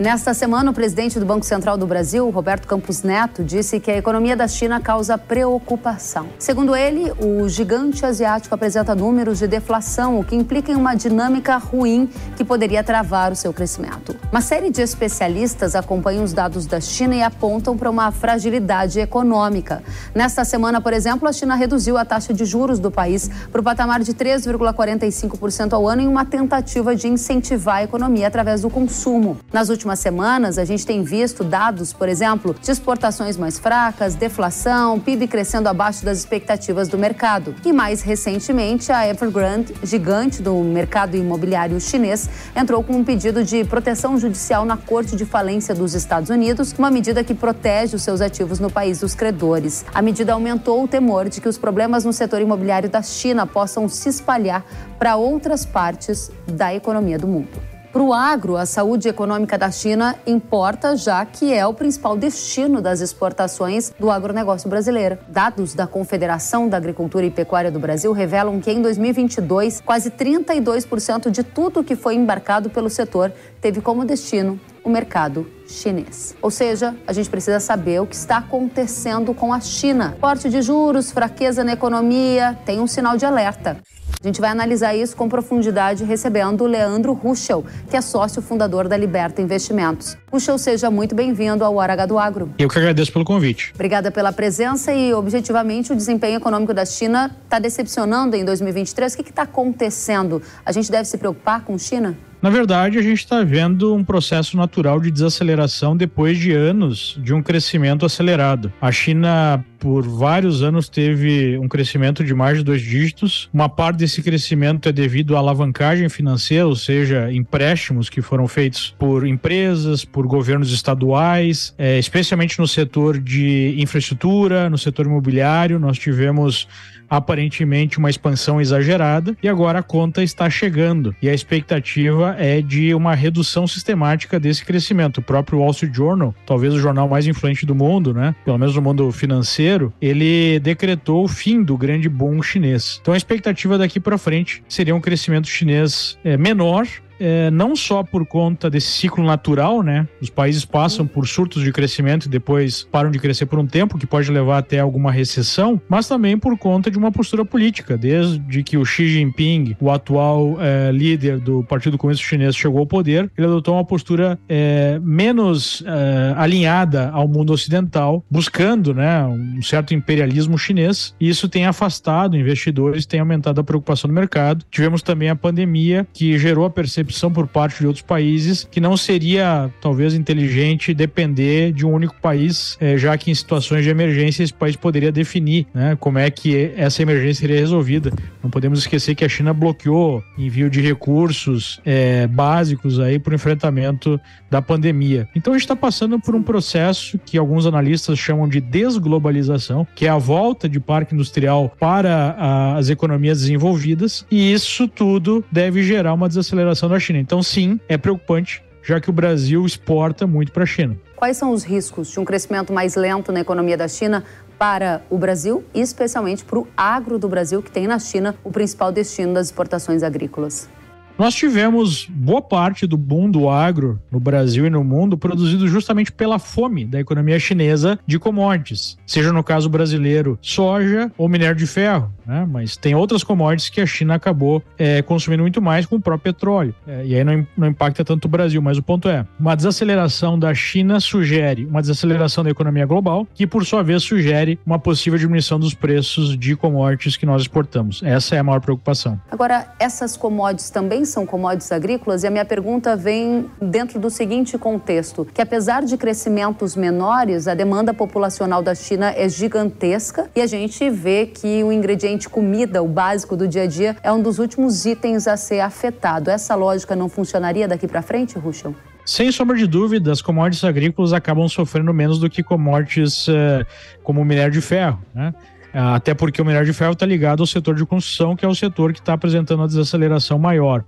E nesta semana, o presidente do Banco Central do Brasil, Roberto Campos Neto, disse que a economia da China causa preocupação. Segundo ele, o gigante asiático apresenta números de deflação, o que implica em uma dinâmica ruim que poderia travar o seu crescimento. Uma série de especialistas acompanham os dados da China e apontam para uma fragilidade econômica. Nesta semana, por exemplo, a China reduziu a taxa de juros do país para o patamar de 3,45% ao ano em uma tentativa de incentivar a economia através do consumo. Nas últimas semanas, a gente tem visto dados, por exemplo, de exportações mais fracas, deflação, PIB crescendo abaixo das expectativas do mercado. E mais recentemente, a Evergrande, gigante do mercado imobiliário chinês, entrou com um pedido de proteção judicial na Corte de Falência dos Estados Unidos, uma medida que protege os seus ativos no país dos credores. A medida aumentou o temor de que os problemas no setor imobiliário da China possam se espalhar para outras partes da economia do mundo. Para o agro, a saúde econômica da China importa, já que é o principal destino das exportações do agronegócio brasileiro. Dados da Confederação da Agricultura e Pecuária do Brasil revelam que em 2022, quase 32% de tudo que foi embarcado pelo setor teve como destino o mercado chinês. Ou seja, a gente precisa saber o que está acontecendo com a China. Corte de juros, fraqueza na economia, tem um sinal de alerta. A gente vai analisar isso com profundidade recebendo o Leandro Ruschel, que é sócio fundador da Liberta Investimentos. Ruschel, seja muito bem-vindo ao Hora H do Agro. Eu que agradeço pelo convite. Obrigada pela presença e, objetivamente, o desempenho econômico da China está decepcionando em 2023. O que está acontecendo? A gente deve se preocupar com China? Na verdade, a gente está vendo um processo natural de desaceleração depois de anos de um crescimento acelerado. A China, por vários anos, teve um crescimento de mais de dois dígitos. Uma parte desse crescimento é devido à alavancagem financeira, ou seja, empréstimos que foram feitos por empresas, por governos estaduais, é, especialmente no setor de infraestrutura, no setor imobiliário. Nós tivemos aparentemente uma expansão exagerada e agora a conta está chegando e a expectativa é de uma redução sistemática desse crescimento. O próprio Wall Street Journal, talvez o jornal mais influente do mundo, né, pelo menos no mundo financeiro, ele decretou o fim do grande boom chinês. Então a expectativa daqui para frente seria um crescimento chinês é, menor é, não só por conta desse ciclo natural, né? Os países passam por surtos de crescimento e depois param de crescer por um tempo, que pode levar até alguma recessão, mas também por conta de uma postura política. Desde que o Xi Jinping, o atual é, líder do Partido Comunista Chinês, chegou ao poder, ele adotou uma postura é, menos é, alinhada ao mundo ocidental, buscando, né, um certo imperialismo chinês. E isso tem afastado investidores, tem aumentado a preocupação no mercado. Tivemos também a pandemia que gerou a percepção percepção por parte de outros países que não seria talvez inteligente depender de um único país, é, já que em situações de emergência esse país poderia definir né, como é que essa emergência seria resolvida. Não podemos esquecer que a China bloqueou envio de recursos é, básicos aí para o enfrentamento da pandemia. Então a gente está passando por um processo que alguns analistas chamam de desglobalização, que é a volta de parque industrial para a, as economias desenvolvidas, e isso tudo deve gerar uma desaceleração da China. Então, sim, é preocupante, já que o Brasil exporta muito para a China. Quais são os riscos de um crescimento mais lento na economia da China para o Brasil e especialmente para o agro do Brasil, que tem na China o principal destino das exportações agrícolas? Nós tivemos boa parte do boom do agro no Brasil e no mundo produzido justamente pela fome da economia chinesa de commodities, seja no caso brasileiro soja ou minério de ferro, né? mas tem outras commodities que a China acabou é, consumindo muito mais com o próprio petróleo. É, e aí não, não impacta tanto o Brasil, mas o ponto é: uma desaceleração da China sugere uma desaceleração da economia global, que por sua vez sugere uma possível diminuição dos preços de commodities que nós exportamos. Essa é a maior preocupação. Agora, essas commodities também são commodities agrícolas e a minha pergunta vem dentro do seguinte contexto, que apesar de crescimentos menores, a demanda populacional da China é gigantesca e a gente vê que o ingrediente comida, o básico do dia a dia, é um dos últimos itens a ser afetado. Essa lógica não funcionaria daqui para frente, Ruschel? Sem sombra de dúvida, as commodities agrícolas acabam sofrendo menos do que commodities uh, como o minério de ferro, né? Ah, até porque o minério de ferro está ligado ao setor de construção, que é o setor que está apresentando uma desaceleração maior.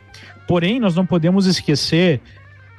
Porém, nós não podemos esquecer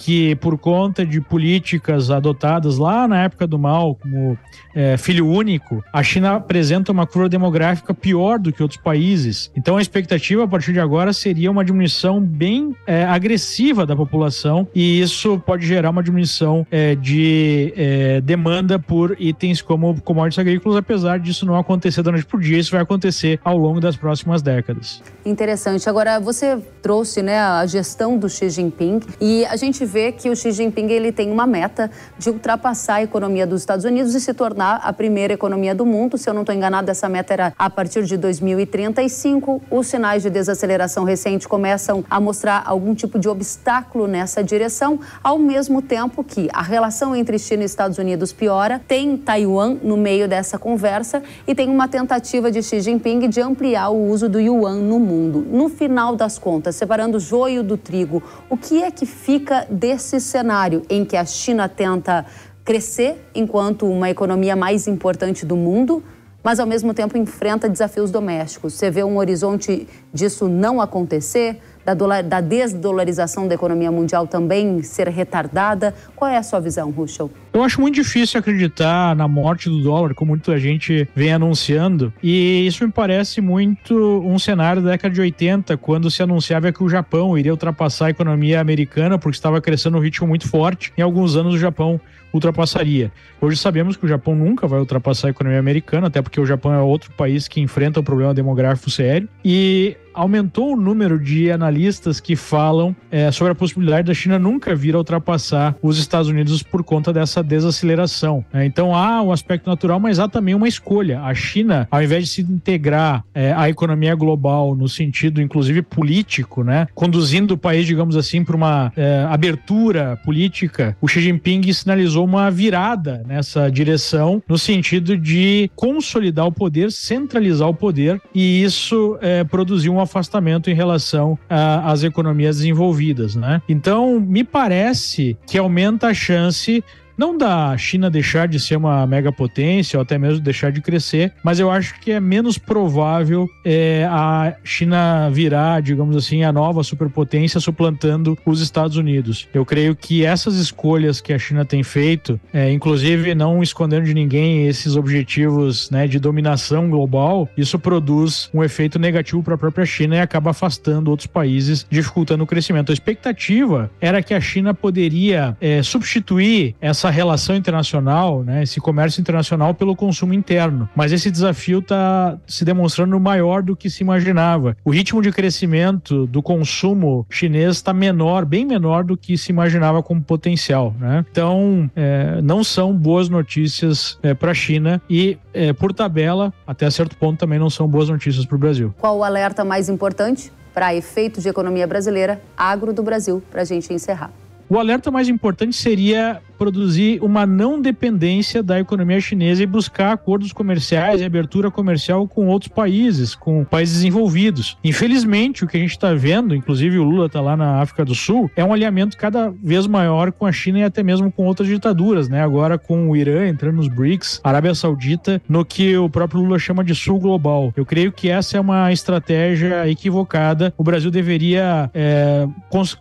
que, por conta de políticas adotadas lá na época do mal, como é, filho único, a China apresenta uma curva demográfica pior do que outros países. Então, a expectativa a partir de agora seria uma diminuição bem é, agressiva da população, e isso pode gerar uma diminuição é, de é, demanda por itens como commodities agrícolas, apesar disso não acontecer da noite por dia, isso vai acontecer ao longo das próximas décadas. Interessante. Agora, você trouxe né, a gestão do Xi Jinping e a gente vê que o Xi Jinping ele tem uma meta de ultrapassar a economia dos Estados Unidos e se tornar a primeira economia do mundo. Se eu não estou enganado, essa meta era a partir de 2035. Os sinais de desaceleração recente começam a mostrar algum tipo de obstáculo nessa direção, ao mesmo tempo que a relação entre China e Estados Unidos piora, tem Taiwan no meio dessa conversa e tem uma tentativa de Xi Jinping de ampliar o uso do yuan no mundo. No final das contas, separando o joio do trigo, o que é que fica desse cenário em que a China tenta crescer enquanto uma economia mais importante do mundo, mas ao mesmo tempo enfrenta desafios domésticos? Você vê um horizonte disso não acontecer? da, dolar, da desdolarização da economia mundial também ser retardada? Qual é a sua visão, Ruschel? Eu acho muito difícil acreditar na morte do dólar, como muita gente vem anunciando, e isso me parece muito um cenário da década de 80, quando se anunciava que o Japão iria ultrapassar a economia americana, porque estava crescendo um ritmo muito forte. Em alguns anos, o Japão ultrapassaria. Hoje sabemos que o Japão nunca vai ultrapassar a economia americana, até porque o Japão é outro país que enfrenta um problema demográfico sério. E aumentou o número de analistas que falam é, sobre a possibilidade da China nunca vir a ultrapassar os Estados Unidos por conta dessa desaceleração. É, então há um aspecto natural, mas há também uma escolha. A China, ao invés de se integrar é, à economia global no sentido, inclusive, político, né, conduzindo o país, digamos assim, para uma é, abertura política, o Xi Jinping sinalizou uma virada nessa direção, no sentido de consolidar o poder, centralizar o poder, e isso é, produziu uma afastamento em relação às economias desenvolvidas, né? Então, me parece que aumenta a chance não da China deixar de ser uma megapotência ou até mesmo deixar de crescer, mas eu acho que é menos provável é, a China virar, digamos assim, a nova superpotência suplantando os Estados Unidos. Eu creio que essas escolhas que a China tem feito, é, inclusive não escondendo de ninguém esses objetivos né, de dominação global, isso produz um efeito negativo para a própria China e acaba afastando outros países, dificultando o crescimento. A expectativa era que a China poderia é, substituir essa essa relação internacional, né, esse comércio internacional pelo consumo interno. Mas esse desafio está se demonstrando maior do que se imaginava. O ritmo de crescimento do consumo chinês está menor, bem menor do que se imaginava como potencial. Né? Então, é, não são boas notícias é, para a China e, é, por tabela, até certo ponto, também não são boas notícias para o Brasil. Qual o alerta mais importante para efeitos de economia brasileira, agro do Brasil, para a gente encerrar? O alerta mais importante seria produzir uma não dependência da economia chinesa e buscar acordos comerciais e abertura comercial com outros países, com países desenvolvidos. Infelizmente, o que a gente está vendo, inclusive o Lula está lá na África do Sul, é um alinhamento cada vez maior com a China e até mesmo com outras ditaduras, né? Agora com o Irã entrando nos BRICS, Arábia Saudita, no que o próprio Lula chama de Sul Global. Eu creio que essa é uma estratégia equivocada. O Brasil deveria é,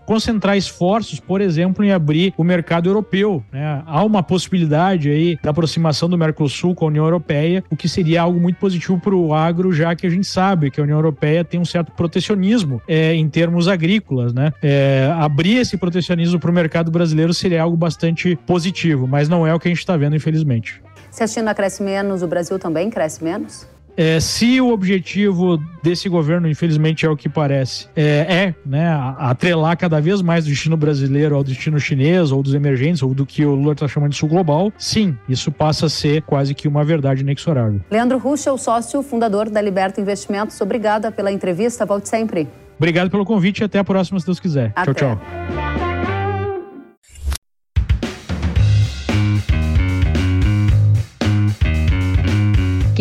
concentrar esforços, por exemplo, em abrir o mercado europeu né? Há uma possibilidade aí da aproximação do Mercosul com a União Europeia, o que seria algo muito positivo para o agro, já que a gente sabe que a União Europeia tem um certo protecionismo é, em termos agrícolas. Né? É, abrir esse protecionismo para o mercado brasileiro seria algo bastante positivo, mas não é o que a gente está vendo, infelizmente. Se a China cresce menos, o Brasil também cresce menos? É, se o objetivo desse governo, infelizmente é o que parece, é, é né, atrelar cada vez mais o destino brasileiro ao destino chinês ou dos emergentes, ou do que o Lula está chamando de sul global, sim, isso passa a ser quase que uma verdade inexorável. Leandro Ruschel, sócio fundador da Liberta Investimentos, obrigada pela entrevista, volte sempre. Obrigado pelo convite e até a próxima, se Deus quiser. Até. Tchau, tchau.